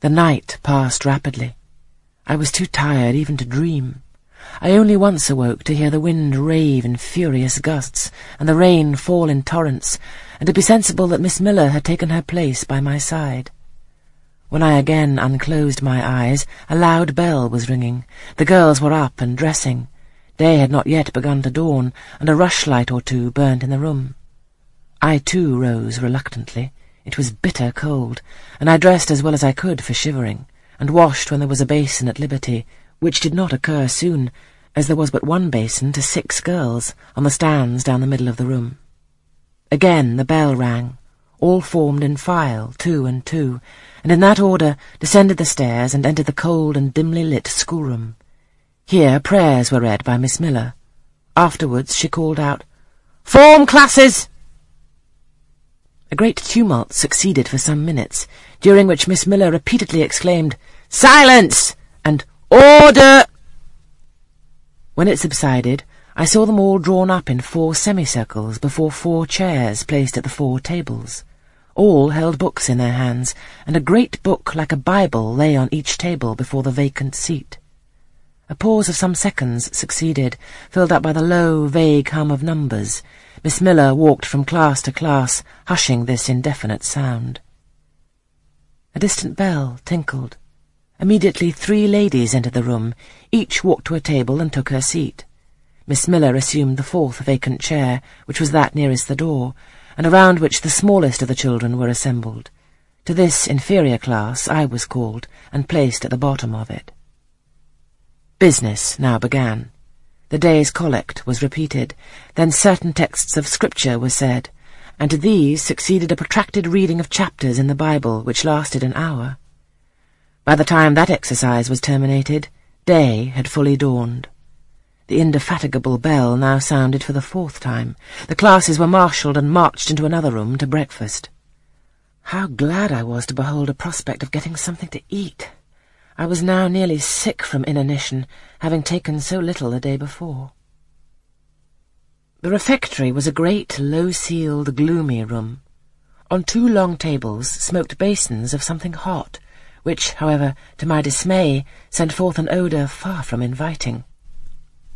The night passed rapidly. I was too tired even to dream. I only once awoke to hear the wind rave in furious gusts, and the rain fall in torrents, and to be sensible that Miss Miller had taken her place by my side. When I again unclosed my eyes, a loud bell was ringing. The girls were up and dressing. Day had not yet begun to dawn, and a rushlight or two burnt in the room. I too rose reluctantly. It was bitter cold, and I dressed as well as I could for shivering, and washed when there was a basin at liberty, which did not occur soon, as there was but one basin to six girls on the stands down the middle of the room. Again the bell rang. All formed in file, two and two, and in that order descended the stairs and entered the cold and dimly lit schoolroom. Here prayers were read by Miss Miller. Afterwards she called out, Form classes! A great tumult succeeded for some minutes, during which Miss Miller repeatedly exclaimed, Silence! and Order! When it subsided, I saw them all drawn up in four semicircles before four chairs placed at the four tables. All held books in their hands, and a great book like a Bible lay on each table before the vacant seat. A pause of some seconds succeeded, filled up by the low, vague hum of numbers, Miss Miller walked from class to class, hushing this indefinite sound. A distant bell tinkled. Immediately three ladies entered the room. Each walked to a table and took her seat. Miss Miller assumed the fourth vacant chair, which was that nearest the door, and around which the smallest of the children were assembled. To this inferior class I was called, and placed at the bottom of it. Business now began. The day's collect was repeated, then certain texts of Scripture were said, and to these succeeded a protracted reading of chapters in the Bible which lasted an hour. By the time that exercise was terminated, day had fully dawned. The indefatigable bell now sounded for the fourth time. The classes were marshalled and marched into another room to breakfast. How glad I was to behold a prospect of getting something to eat! I was now nearly sick from inanition, having taken so little the day before. The refectory was a great, low-ceiled, gloomy room. On two long tables smoked basins of something hot, which, however, to my dismay, sent forth an odour far from inviting.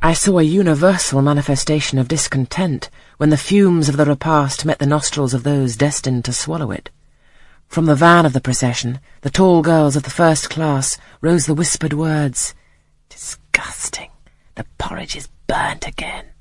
I saw a universal manifestation of discontent when the fumes of the repast met the nostrils of those destined to swallow it. From the van of the procession, the tall girls of the first class, rose the whispered words, Disgusting! The porridge is burnt again.